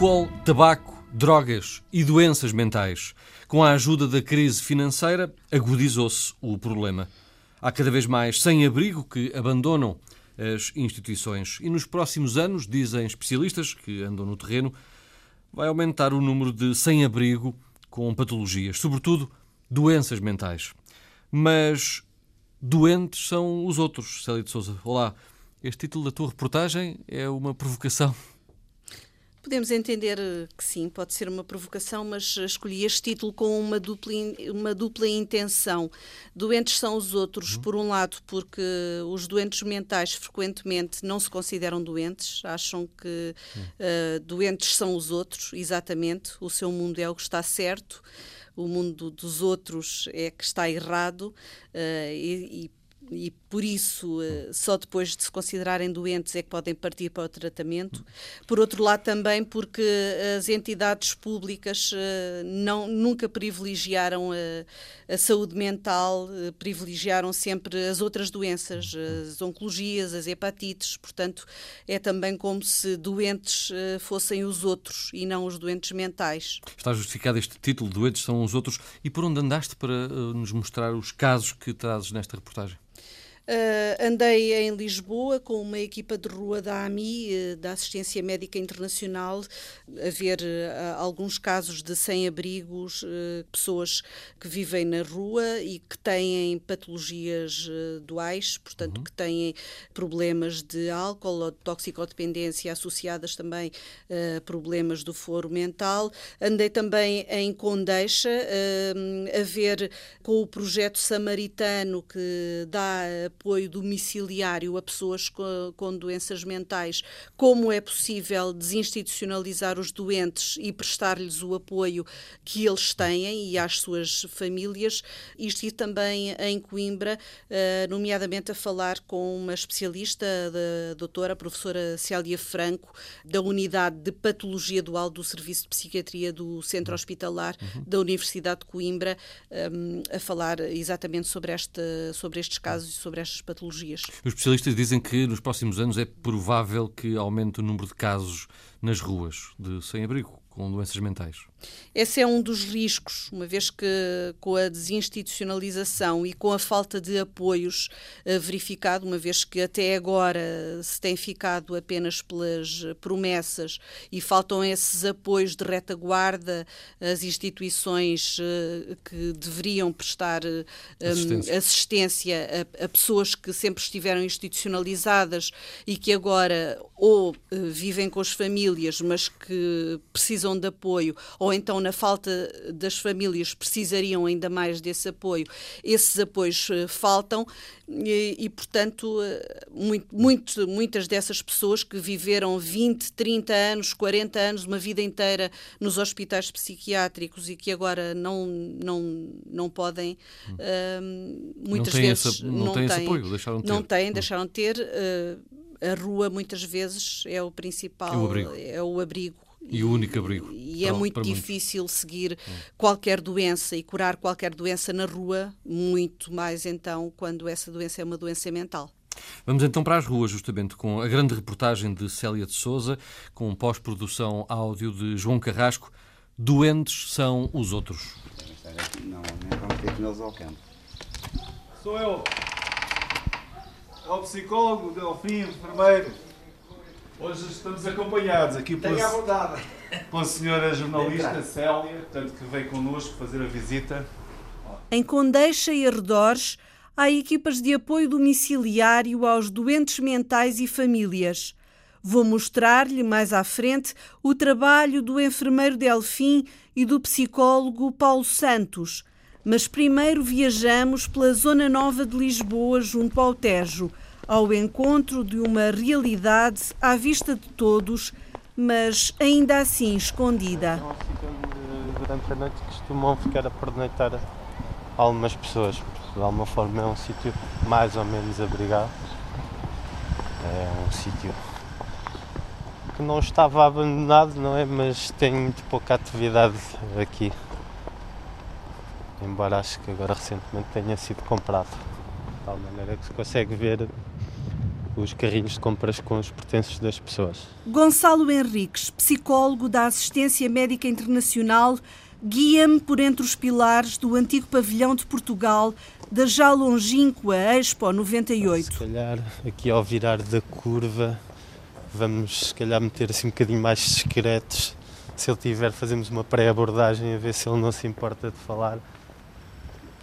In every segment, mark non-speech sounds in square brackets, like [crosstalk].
Álcool, tabaco, drogas e doenças mentais. Com a ajuda da crise financeira, agudizou-se o problema. Há cada vez mais sem-abrigo que abandonam as instituições. E nos próximos anos, dizem especialistas que andam no terreno, vai aumentar o número de sem-abrigo com patologias, sobretudo doenças mentais. Mas doentes são os outros, Célia de Souza. Olá, este título da tua reportagem é uma provocação Podemos entender eh, que sim, pode ser uma provocação, mas escolhi este título com uma dupla, uma dupla intenção. Doentes são os outros, uhum. por um lado, porque os doentes mentais frequentemente não se consideram doentes, acham que uh, doentes são os outros, exatamente, o seu mundo é o que está certo, o mundo dos outros é que está errado, uh, e, e e por isso eh, só depois de se considerarem doentes é que podem partir para o tratamento. Por outro lado, também porque as entidades públicas eh, não, nunca privilegiaram a, a saúde mental, eh, privilegiaram sempre as outras doenças, as oncologias, as hepatites. Portanto, é também como se doentes fossem os outros e não os doentes mentais. Está justificado este título, Doentes são os outros. E por onde andaste para nos mostrar os casos que trazes nesta reportagem? Uh, andei em Lisboa com uma equipa de rua da AMI, uh, da Assistência Médica Internacional, a ver uh, alguns casos de sem-abrigos, pessoas que vivem na rua e que têm patologias duais, portanto, uhum. que têm problemas de álcool ou de toxicodependência associadas também a problemas do foro mental. Andei também em Condeixa, a ver com o projeto samaritano que dá apoio domiciliário a pessoas com, com doenças mentais, como é possível desinstitucionalizar os doentes e prestar-lhes o apoio que eles têm e às suas famílias. Isto e também em Coimbra, uh, nomeadamente a falar com uma especialista, a doutora, a professora Célia Franco, da Unidade de Patologia Dual do Serviço de Psiquiatria do Centro Hospitalar uhum. da Universidade de Coimbra, um, a falar exatamente sobre, esta, sobre estes casos e sobre estas patologias. Os especialistas dizem que nos próximos anos é provável que aumente o número de casos nas ruas de sem-abrigo com doenças mentais. Esse é um dos riscos, uma vez que com a desinstitucionalização e com a falta de apoios uh, verificado, uma vez que até agora se tem ficado apenas pelas promessas e faltam esses apoios de retaguarda às instituições uh, que deveriam prestar uh, assistência, assistência a, a, pessoas que sempre estiveram institucionalizadas e que agora ou vivem com as famílias, mas que precisam de apoio, ou ou então na falta das famílias precisariam ainda mais desse apoio, esses apoios uh, faltam e, e portanto, uh, muito, muito, muitas dessas pessoas que viveram 20, 30 anos, 40 anos, uma vida inteira nos hospitais psiquiátricos e que agora não, não, não podem, uh, muitas não vezes essa, não, não têm, esse apoio, deixaram de ter. Não têm, hum. deixaram de ter. a rua muitas vezes é o principal, é o abrigo. É o abrigo e o único abrigo. E é muito difícil muitos. seguir hum. qualquer doença e curar qualquer doença na rua, muito mais então quando essa doença é uma doença mental. Vamos então para as ruas, justamente com a grande reportagem de Célia de Souza, com pós-produção áudio de João Carrasco. Doentes são os outros. Não, nem vamos ter que neles ao campo. Sou eu. É o psicólogo, Delfim, enfermeiro. Hoje estamos acompanhados aqui pela, pela senhora jornalista Célia, portanto, que veio connosco fazer a visita. Em Condeixa e arredores, há equipas de apoio domiciliário aos doentes mentais e famílias. Vou mostrar-lhe mais à frente o trabalho do enfermeiro Delfim e do psicólogo Paulo Santos. Mas primeiro viajamos pela Zona Nova de Lisboa, junto ao Tejo ao encontro de uma realidade à vista de todos, mas ainda assim escondida. É um sítio durante a noite costumam ficar a pernoitar algumas pessoas. De alguma forma é um sítio mais ou menos abrigado. É um sítio que não estava abandonado, não é? Mas tem muito pouca atividade aqui. Embora acho que agora recentemente tenha sido comprado. Tal maneira que se consegue ver os carrinhos de compras com os pertences das pessoas. Gonçalo Henriques, psicólogo da Assistência Médica Internacional, guia-me por entre os pilares do antigo pavilhão de Portugal da já longínqua Expo 98. Se calhar aqui ao virar da curva vamos se calhar meter assim um bocadinho mais discretos. Se ele tiver, fazemos uma pré-abordagem a ver se ele não se importa de falar.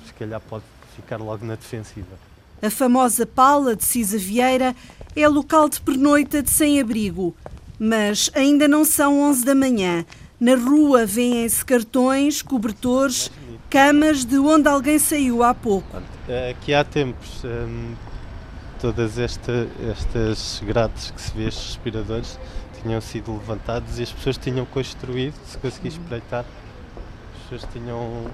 Se calhar pode ficar logo na defensiva. A famosa Pala de Cisa Vieira é local de pernoita de sem-abrigo. Mas ainda não são 11 da manhã. Na rua vêem-se cartões, cobertores, camas de onde alguém saiu há pouco. Aqui há tempos, hum, todas esta, estas grades que se vê, estes respiradores, tinham sido levantados e as pessoas tinham construído, se conseguir espreitar, as pessoas tinham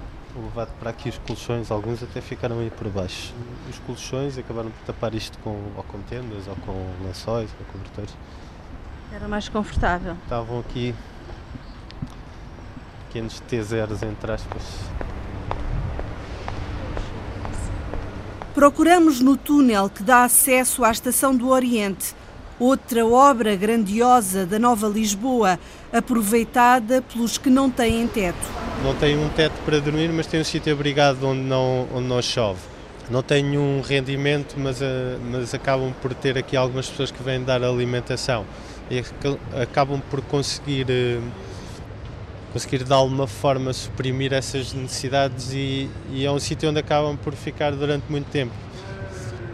levado para aqui os colchões, alguns até ficaram aí por baixo. Os colchões acabaram por tapar isto com, ou com tendas, ou com lençóis, ou cobertores. Era mais confortável. Estavam aqui pequenos T0s, entre aspas. Procuramos no túnel que dá acesso à Estação do Oriente, outra obra grandiosa da Nova Lisboa, aproveitada pelos que não têm teto. Não tem um teto para dormir, mas tem um sítio abrigado onde não, onde não chove. Não tem um rendimento, mas, uh, mas acabam por ter aqui algumas pessoas que vêm dar alimentação e acabam por conseguir, uh, conseguir de alguma forma suprimir essas necessidades e, e é um sítio onde acabam por ficar durante muito tempo.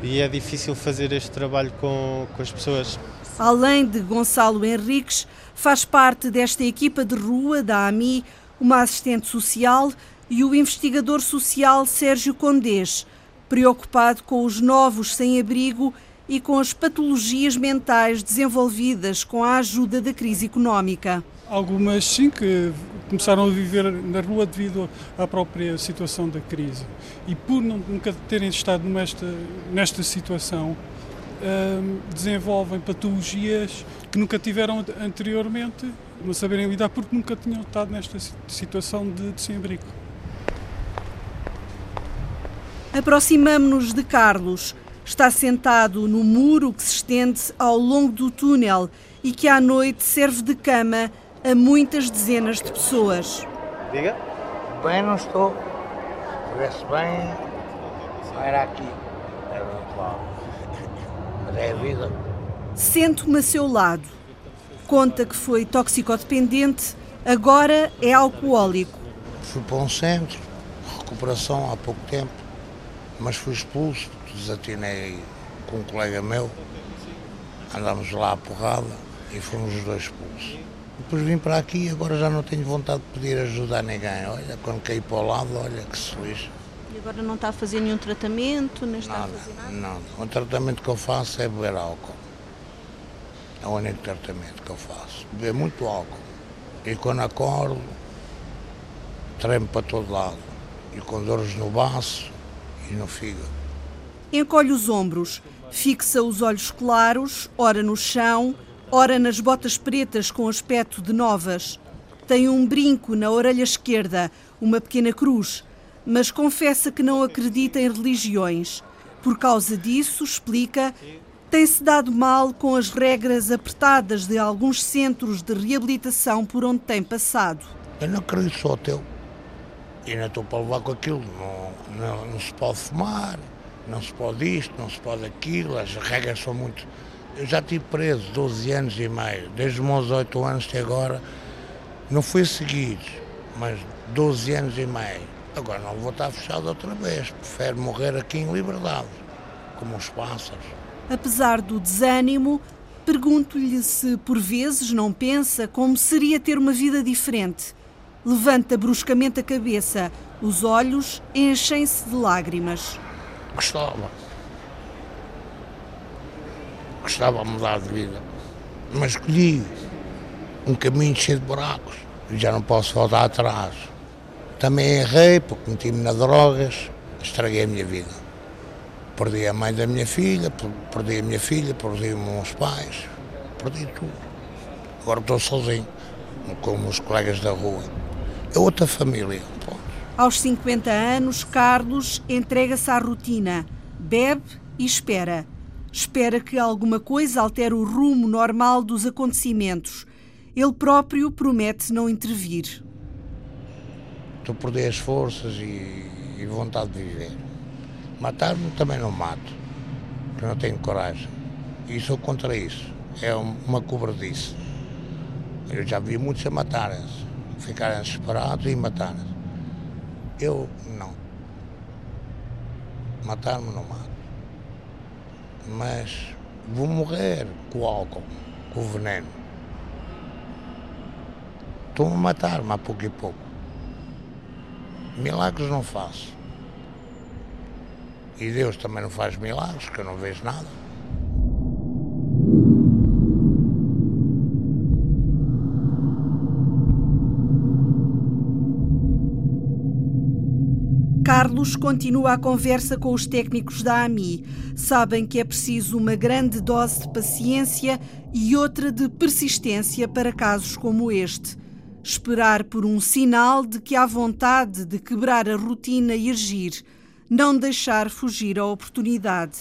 E é difícil fazer este trabalho com, com as pessoas. Além de Gonçalo Henriques, faz parte desta equipa de rua da AMI uma assistente social e o investigador social Sérgio Condés, preocupado com os novos sem-abrigo e com as patologias mentais desenvolvidas com a ajuda da crise económica. Algumas sim que começaram a viver na rua devido à própria situação da crise. E por nunca terem estado nesta, nesta situação, hum, desenvolvem patologias que nunca tiveram anteriormente, não saberem lidar porque nunca tinham estado nesta situação de, de sem-abrigo. Aproximamo-nos de Carlos. Está sentado no muro que se estende ao longo do túnel e que à noite serve de cama a muitas dezenas de pessoas. Diga? Bem, não estou. Se bem, era aqui. Era outro Mas é a vida. Sento-me a seu lado. Conta que foi toxicodependente, agora é alcoólico. Fui para um centro, recuperação há pouco tempo, mas fui expulso, desatinei com um colega meu, andámos lá à porrada e fomos os dois expulsos. Depois vim para aqui e agora já não tenho vontade de pedir ajuda a ninguém. Olha, quando caí para o lado, olha que se lixa. E agora não está a fazer nenhum tratamento? Nem está nada, a fazer nada? Não, o tratamento que eu faço é beber álcool. É o único tratamento que eu faço. Beber muito álcool. E quando acordo, tremo para todo lado. E com dores no baço e no fígado. Encolhe os ombros, fixa os olhos claros, ora no chão, ora nas botas pretas com aspecto de novas. Tem um brinco na orelha esquerda, uma pequena cruz, mas confessa que não acredita em religiões. Por causa disso, explica, tem-se dado mal com as regras apertadas de alguns centros de reabilitação por onde tem passado. Eu não acredito só teu. E não estou para levar com aquilo. Não, não, não se pode fumar, não se pode isto, não se pode aquilo. As regras são muito eu já estive preso 12 anos e meio, desde os meus 8 anos até agora. Não fui seguido, mas 12 anos e meio. Agora não vou estar fechado outra vez. Prefiro morrer aqui em liberdade, como os pássaros. Apesar do desânimo, pergunto-lhe se por vezes não pensa como seria ter uma vida diferente. Levanta bruscamente a cabeça, os olhos enchem-se de lágrimas. Gostava gostava de mudar de vida. Mas escolhi um caminho cheio de buracos já não posso voltar atrás. Também errei porque meti-me nas drogas, estraguei a minha vida. Perdi a mãe da minha filha, perdi a minha filha, perdi os meus pais, perdi tudo. Agora estou sozinho, com os colegas da rua. É outra família. Aos 50 anos, Carlos entrega-se à rotina, bebe e espera Espera que alguma coisa altere o rumo normal dos acontecimentos. Ele próprio promete não intervir. Estou a perder as forças e, e vontade de viver. Matar-me também não mato, porque não tenho coragem. E sou contra isso. É uma cobardice. Eu já vi muitos a matarem-se, ficarem desesperados e matarem-se. Eu não. Matar-me não mato. Mas vou morrer com o álcool, com o veneno. Estou-me a matar-me a pouco e pouco. Milagres não faço. E Deus também não faz milagres, que eu não vejo nada. Carlos continua a conversa com os técnicos da AMI. Sabem que é preciso uma grande dose de paciência e outra de persistência para casos como este. Esperar por um sinal de que há vontade de quebrar a rotina e agir, não deixar fugir a oportunidade.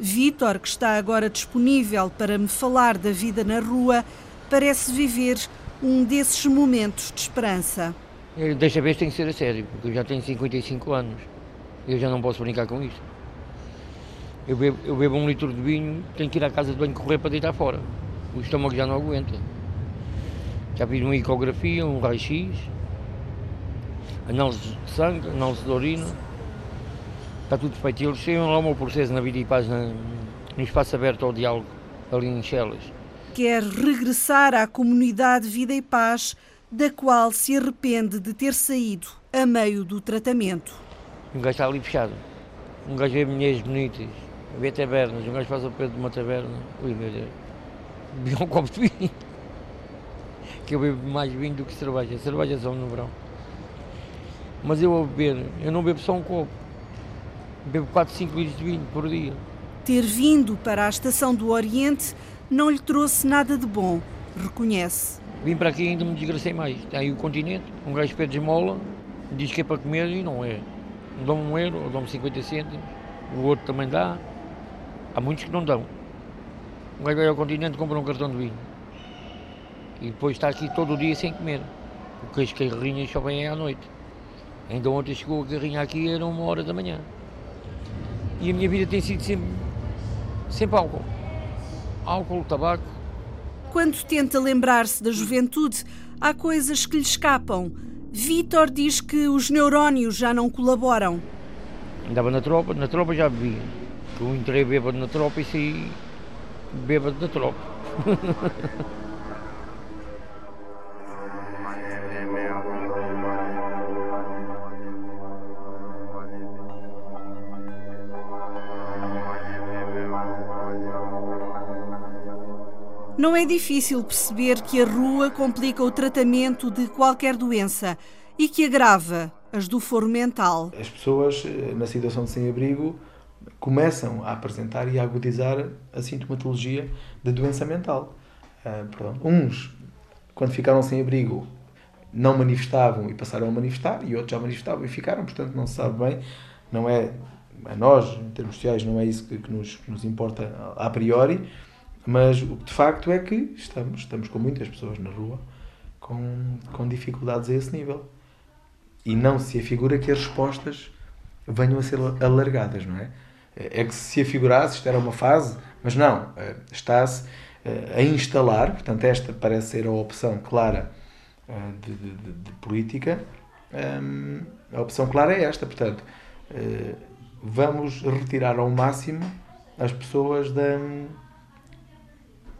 Vítor, que está agora disponível para me falar da vida na rua, parece viver um desses momentos de esperança. Desta vez tem que ser a sério, porque eu já tenho 55 anos. Eu já não posso brincar com isto. Eu bebo, eu bebo um litro de vinho, tenho que ir à casa de banho correr para deitar fora. O estômago já não aguenta. Já fiz uma ecografia, um raio-x, análise de sangue, análise de urina. Está tudo feito. Eles têm lá o meu processo na vida e paz na, no espaço aberto ao diálogo, ali em Chelas. Quer regressar à comunidade Vida e Paz da qual se arrepende de ter saído a meio do tratamento. Um gajo está ali fechado. Um gajo vê mulheres bonitas, vê tabernas, um gajo faz o pé de uma taberna. Ui, meu Deus. Bebe um copo de vinho. [laughs] Que eu bebo mais vinho do que cerveja. Cerveja só no verão. Mas eu a beber, eu não bebo só um copo. Bebo 4, 5 litros de vinho por dia. Ter vindo para a estação do Oriente não lhe trouxe nada de bom, reconhece. Vim para aqui e ainda me desgracei mais. Tem aí o continente, um gajo pede esmola, diz que é para comer e não é. Dão-me um euro, dão-me 50 cêntimos, o outro também dá. Há muitos que não dão. Um gajo vai ao continente e compra um cartão de vinho. E depois está aqui todo o dia sem comer. Porque as carrinhas só vêm à noite. Ainda ontem chegou a carrinha aqui, era uma hora da manhã. E a minha vida tem sido sempre, sempre álcool. Álcool, tabaco, quando tenta lembrar-se da juventude, há coisas que lhe escapam. Vítor diz que os neurónios já não colaboram. Andava na tropa, na tropa já bebia. Eu entrei bêbado na tropa e saí bêbado da tropa. [laughs] Não é difícil perceber que a rua complica o tratamento de qualquer doença e que agrava as do foro mental. As pessoas eh, na situação de sem-abrigo começam a apresentar e a agudizar a sintomatologia da doença mental. Uh, uns, quando ficaram sem abrigo, não manifestavam e passaram a manifestar, e outros já manifestavam e ficaram, portanto não se sabe bem, não é a nós, em termos sociais, não é isso que, que, nos, que nos importa a priori, mas o de facto é que estamos, estamos com muitas pessoas na rua com, com dificuldades a esse nível. E não se afigura que as respostas venham a ser alargadas, não é? É que se afigurasse, isto era uma fase, mas não, eh, está-se eh, a instalar, portanto, esta parece ser a opção clara eh, de, de, de política. Ehm, a opção clara é esta, portanto, vamos retirar ao máximo as pessoas da,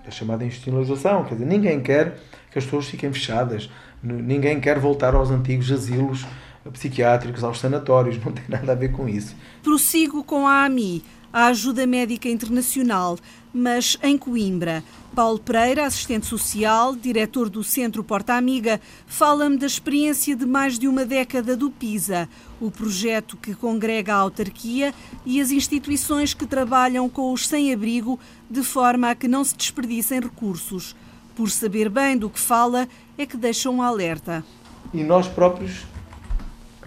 a chamada institucionalização. Quer dizer, ninguém quer que as pessoas fiquem fechadas, ninguém quer voltar aos antigos asilos psiquiátricos, aos sanatórios, [laughs] não tem nada a ver com isso. Prossigo com a AMI, a Ajuda Médica Internacional, mas em Coimbra. Paulo Pereira, assistente social, diretor do Centro Porta Amiga, fala-me da experiência de mais de uma década do PISA, o projeto que congrega a autarquia e as instituições que trabalham com os sem-abrigo de forma a que não se desperdicem recursos. Por saber bem do que fala, é que deixam um alerta. E nós próprios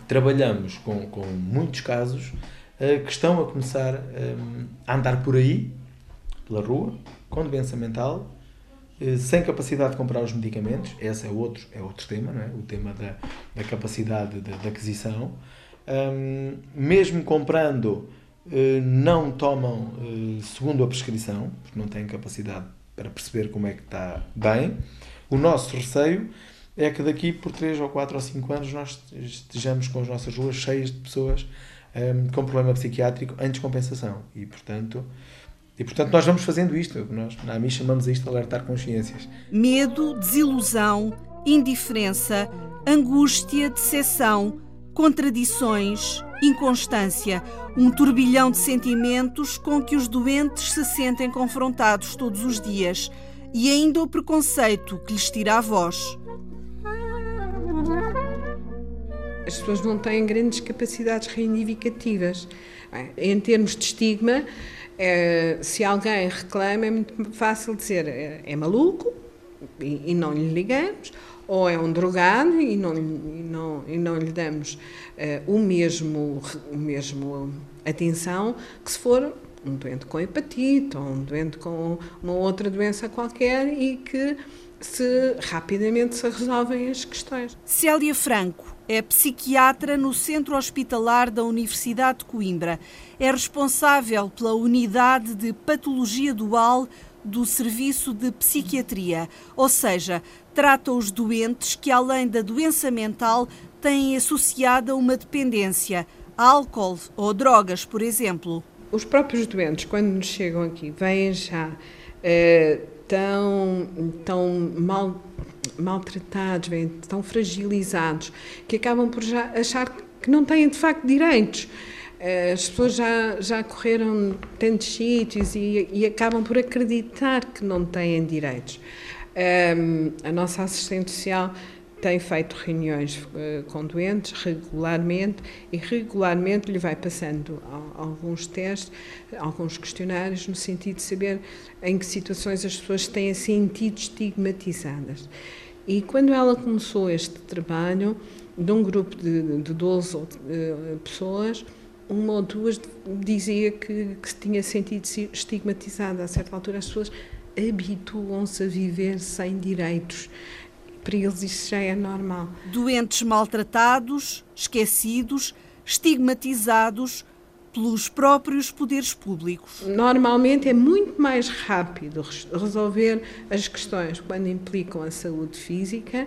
trabalhamos com, com muitos casos que estão a começar uh, a andar por aí pela rua, com doença mental, eh, sem capacidade de comprar os medicamentos, esse é outro, é outro tema, não é? o tema da, da capacidade de, de aquisição. Mesmo comprando, eh, não tomam eh, segundo a prescrição, porque não têm capacidade para perceber como é que está bem. O nosso receio é que daqui por 3 ou 4 ou 5 anos nós estejamos com as nossas ruas cheias de pessoas um, com problema psiquiátrico em descompensação. E, portanto, e, portanto, nós vamos fazendo isto. Nós, na AMI, chamamos isto de alertar consciências. Medo, desilusão, indiferença, angústia, decepção, contradições, inconstância. Um turbilhão de sentimentos com que os doentes se sentem confrontados todos os dias. E ainda o preconceito que lhes tira a voz. As pessoas não têm grandes capacidades reivindicativas. Em termos de estigma, é, se alguém reclama, é muito fácil dizer é, é maluco e, não lhe ligamos, ou é um drogado e não, e não, e não lhe damos é, o, mesmo, o mesmo atenção que se for um doente com hepatite ou um doente com uma outra doença qualquer e que se rapidamente se resolvem as questões. Célia Franco é psiquiatra no Centro Hospitalar da Universidade de Coimbra. É responsável pela unidade de patologia dual do Serviço de Psiquiatria, ou seja, trata os doentes que, além da doença mental, têm associada uma dependência, álcool ou drogas, por exemplo. Os próprios doentes, quando nos chegam aqui, vêm já eh, tão, tão mal maltratados, bem, tão fragilizados, que acabam por já achar que não têm de facto direitos. Eh, as pessoas já, já correram tantos sítios e, e acabam por acreditar que não têm direitos. Um, ehm, a nossa assistente social tem feito reuniões uh, com doentes regularmente e regularmente lhe vai passando alguns testes, alguns questionários, no sentido de saber em que situações as pessoas têm sentido estigmatizadas. E quando ela começou este trabalho, de um grupo de, de 12 uh, pessoas, uma ou duas dizia que, que se tinha sentido estigmatizada. A certa altura, as pessoas habituam-se a viver sem direitos. Para eles, isso já é normal. Doentes maltratados, esquecidos, estigmatizados pelos próprios poderes públicos. Normalmente é muito mais rápido resolver as questões quando implicam a saúde física,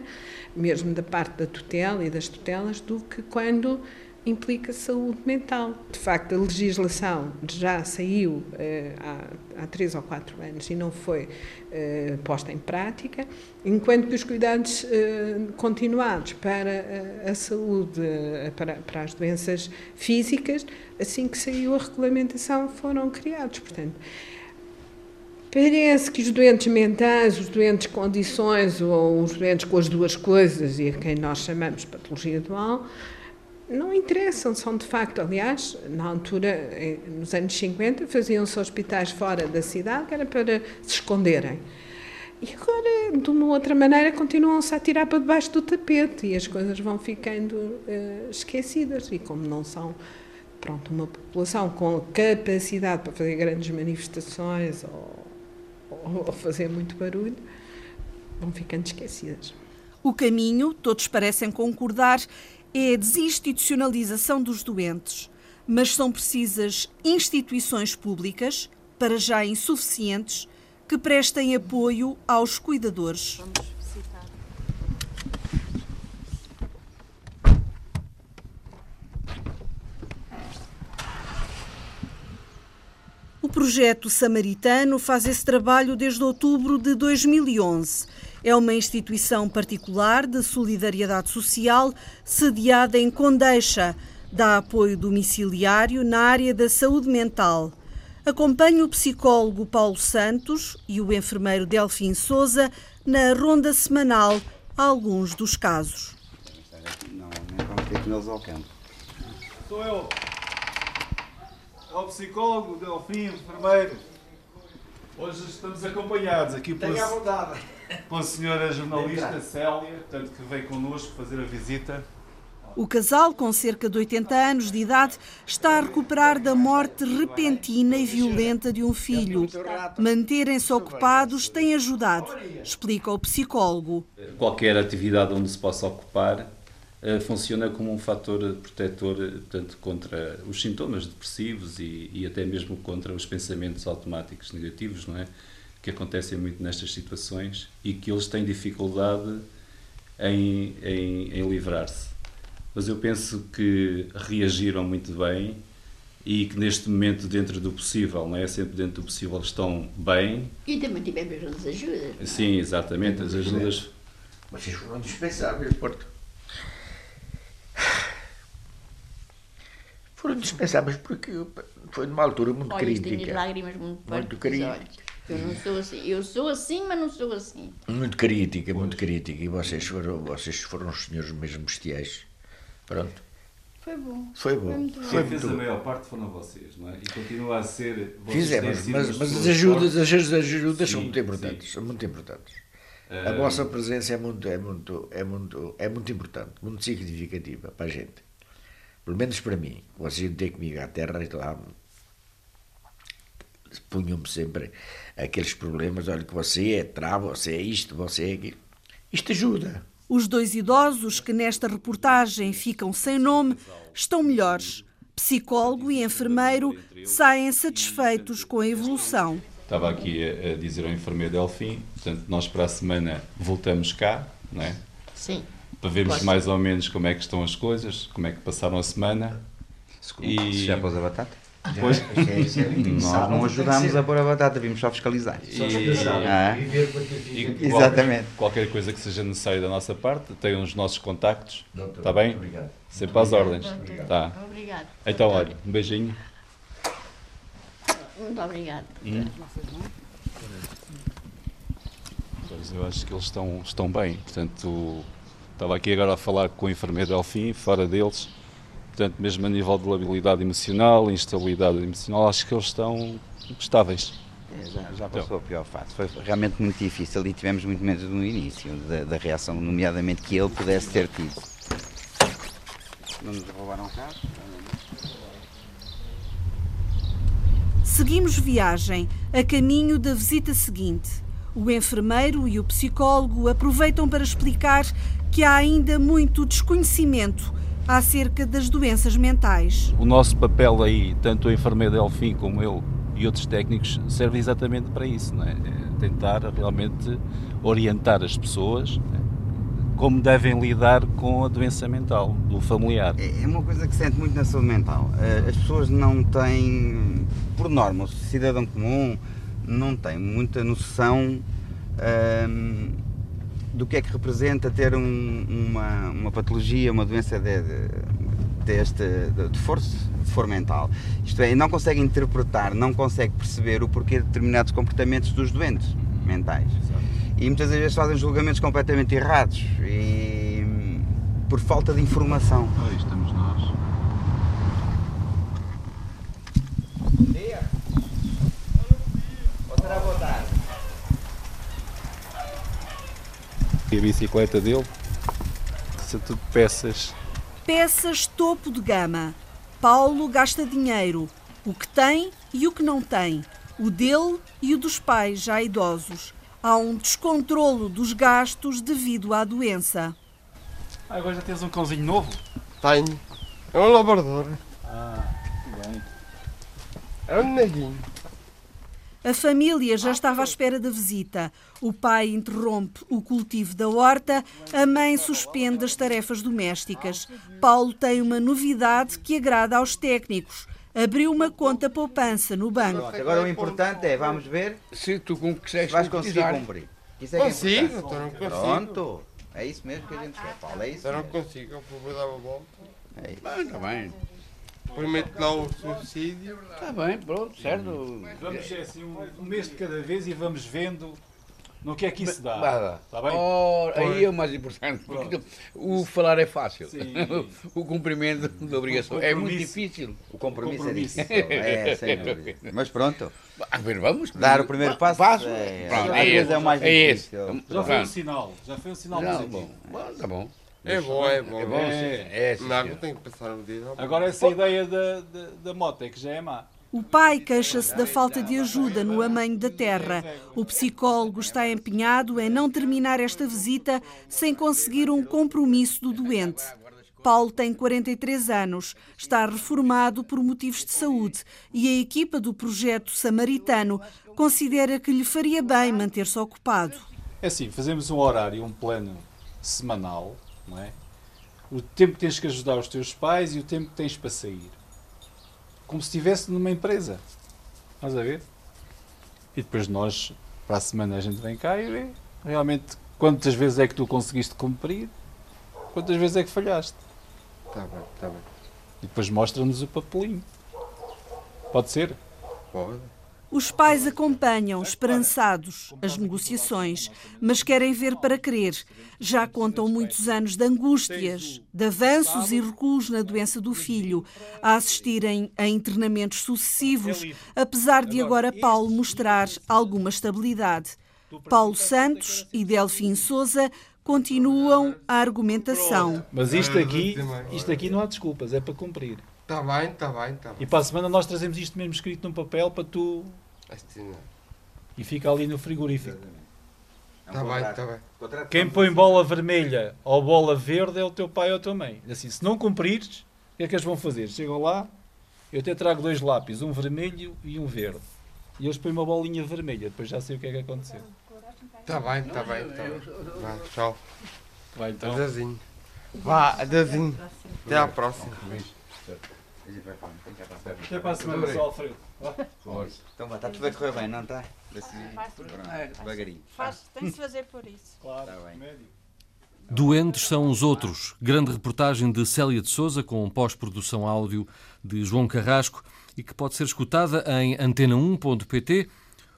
mesmo da parte da tutela e das tutelas, do que quando implica saúde mental. De facto, a legislação já saiu eh, há, há três ou quatro anos e não foi eh, posta em prática, enquanto que os cuidados eh, continuados para a, eh, a saúde, eh, para, para as doenças físicas, assim que saiu a regulamentação, foram criados. Portanto, Parece que os doentes mentais, os doentes condições ou os doentes com as duas coisas, e a quem nós chamamos patologia dual, não interessam, são de facto, aliás, na altura, nos anos 50, faziam-se hospitais fora da cidade, que era para se esconderem. E agora, de uma outra maneira, continuam-se a tirar para debaixo do tapete e as coisas vão ficando uh, esquecidas. E como não são, pronto, uma população com capacidade para fazer grandes manifestações ou, ou fazer muito barulho, vão ficando esquecidas. O caminho, todos parecem concordar, é a desinstitucionalização dos doentes, mas são precisas instituições públicas, para já insuficientes, que prestem apoio aos cuidadores. O projeto Samaritano faz esse trabalho desde outubro de 2011 é uma instituição particular de solidariedade social sediada em Condeixa. Dá apoio domiciliário na área da saúde mental. Acompanha o psicólogo Paulo Santos e o enfermeiro Delfim Souza na ronda semanal alguns dos casos. Não, nem vamos ter que neles ao campo. Sou eu. É o psicólogo, Delfim, enfermeiro. Hoje estamos acompanhados aqui por. Tenha pela senhora jornalista Célia, portanto, que veio connosco fazer a visita. O casal, com cerca de 80 anos de idade, está a recuperar da morte repentina e violenta de um filho. Manterem-se ocupados tem ajudado, explica o psicólogo. Qualquer atividade onde se possa ocupar eh, funciona como um fator protetor portanto, contra os sintomas depressivos e, e até mesmo contra os pensamentos automáticos negativos, não é? Que acontecem muito nestas situações e que eles têm dificuldade em, em, em livrar-se mas eu penso que reagiram muito bem e que neste momento, dentro do possível, não é? Sempre dentro do possível, estão bem. E também tivemos as ajudas. É? Sim, exatamente, as ajudas. Vocês foram dispensáveis, Porto. Foram dispensáveis porque foi numa altura muito Olha, crítica. Lágrimas muito, muito crítica. Eu não sou assim. Eu sou assim, mas não sou assim. Muito crítica, muito crítica. E vocês foram, vocês foram os senhores mesmo bestiais. Pronto. Foi bom. Foi bom. Foi muito Quem fez a maior parte foram vocês, não é? E continua a ser. Fizemos, mas, mas as ajudas, as ajudas sim, são muito importantes. Sim. São muito importantes. A vossa presença é muito, é, muito, é, muito, é muito importante, muito significativa para a gente. Pelo menos para mim. Vocês têm comigo à terra e lá punham-me sempre aqueles problemas, olha que você é trava, você é isto, você é aquilo. Isto ajuda. Os dois idosos que nesta reportagem ficam sem nome estão melhores. Psicólogo e enfermeiro saem satisfeitos com a evolução. Estava aqui a, dizer ao enfermeiro Delfim, portanto, nós para a semana voltamos cá, não é? Sim. Para vermos Posso. mais ou menos como é que estão as coisas, como é que passaram a semana. E... Já pôs a batata? Pois, é, é [laughs] nós não ajudámos a pôr a batata, vimos só fiscalizar. E, ah, e, e Exatamente. Qualquer coisa que seja necessária da nossa parte, tem os nossos contactos. Está bem? Obrigado. Sempre às ordens. Obrigado. Tá. Obrigado. Então, olha, um beijinho. Muito obrigado. Hum. eu acho que eles estão, estão bem. Portanto, estava aqui agora a falar com o enfermeiro Delfim, fora deles portanto, mesmo a nível de labilidade emocional, instabilidade emocional, acho que eles estão estáveis. É, já, já, passou então. a pior fase. Foi realmente muito difícil e tivemos muito medo no início da, da, reação, nomeadamente que ele pudesse ter tido. Não nos roubaram o carro? Seguimos viagem a caminho da visita seguinte. O enfermeiro e o psicólogo aproveitam para explicar que há ainda muito desconhecimento acerca das doenças mentais. O nosso papel aí, tanto o enfermeiro Delfim como eu e outros técnicos, serve exatamente para isso, não é? é tentar realmente orientar as pessoas é? como devem lidar com a doença mental do familiar. É, é uma coisa que se sente muito na saúde mental. Eh, as pessoas não têm, por norma, o cidadão comum não tem muita noção. Hum, do que é que representa ter um, uma, uma patologia, uma doença de, de, deste, de, de, força, de for mental. Isto é, não consegue interpretar, não consegue perceber o porquê de determinados comportamentos dos doentes mentais. E muitas vezes fazem julgamentos completamente errados e por falta de informação. Aí estamos nós. Bom dia. Outra boa tarde. A bicicleta dele são tudo peças. Peças topo de gama. Paulo gasta dinheiro, o que tem e o que não tem, o dele e o dos pais já idosos. Há um descontrolo dos gastos devido à doença. Ah, agora já tens um cãozinho novo? Tenho. É um labrador. Ah, bem. É um neguinho. A família já estava à espera da visita. O pai interrompe o cultivo da horta, a mãe suspende as tarefas domésticas. Paulo tem uma novidade que agrada aos técnicos. Abriu uma conta poupança no banco. Pronto, agora o importante é, vamos ver se tu consegues vais conseguir cumprir. Isso é consigo, é então não consigo. Pronto, é isso mesmo que a gente quer, Paulo, é isso. Eu não consigo, eu vou dar uma volta. É isso. Bem, está bem. Primeiro lá o subsídio. Está bem, pronto, certo. Vamos assim, um, um mês de cada vez e vamos vendo no que é que isso dá. dá. Está bem? Oh, aí é o mais importante. Porque o falar é fácil. [laughs] o cumprimento da obrigação é muito difícil. O compromisso, o compromisso. é difícil. é, sem [laughs] dúvida. Mas pronto. A ver, vamos. Dar o primeiro passo. passo é, pronto, é, é, é o mais difícil. Já foi um sinal. Já foi um sinal positivo. Bom, tá bom. É bom, é bom. É bom, sim. É, sim, Não, senhor. tem que passar um dia. Agora essa ideia da, da, da moto é que já é má. O pai queixa-se da falta de ajuda no amanho da terra. O psicólogo está empenhado em não terminar esta visita sem conseguir um compromisso do doente. Paulo tem 43 anos, está reformado por motivos de saúde e a equipa do projeto Samaritano considera que lhe faria bem manter-se ocupado. É assim, fazemos um horário, um plano semanal, não é? O tempo que tens que ajudar os teus pais e o tempo que tens para sair. Como se estivesse numa empresa. Estás a ver? E depois nós, para a semana, a gente vem cá e vê realmente quantas vezes é que tu conseguiste cumprir, quantas vezes é que falhaste. Tá bem, tá bem. E depois mostra-nos o papelinho. Pode ser? Pode. Os pais acompanham, esperançados, as negociações, mas querem ver para crer. Já contam muitos anos de angústias, de avanços e recuos na doença do filho, a assistirem a internamentos sucessivos, apesar de agora Paulo mostrar alguma estabilidade. Paulo Santos e Delfim Souza continuam a argumentação. Mas isto aqui, isto aqui não há desculpas, é para cumprir. Tá bem, tá bem, tá bem. E para a semana nós trazemos isto mesmo escrito num papel para tu. E fica ali no frigorífico. Tá bem, tá bem. Quem põe bola vermelha ou bola verde é o teu pai ou a tua mãe. Assim, se não cumprires, o que é que eles vão fazer? Chegam lá, eu até trago dois lápis, um vermelho e um verde. E eles põem uma bolinha vermelha, depois já sei o que é que aconteceu. Tá bem, tá bem, tá bem. Vá, tchau. Vai então. Adeusinho. Vá, adeusinho. Até à próxima. Até para a semana, só Alfredo. Então, está tudo a correr bem, não está? Devagarinho. Faz, tem de fazer por isso. Claro, Doentes são os outros. Grande reportagem de Célia de Souza com pós-produção áudio de João Carrasco e que pode ser escutada em antena1.pt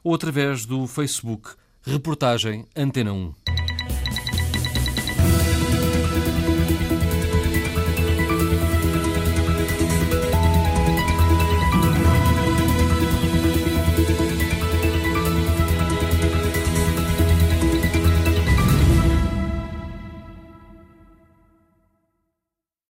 ou através do Facebook. Reportagem Antena 1.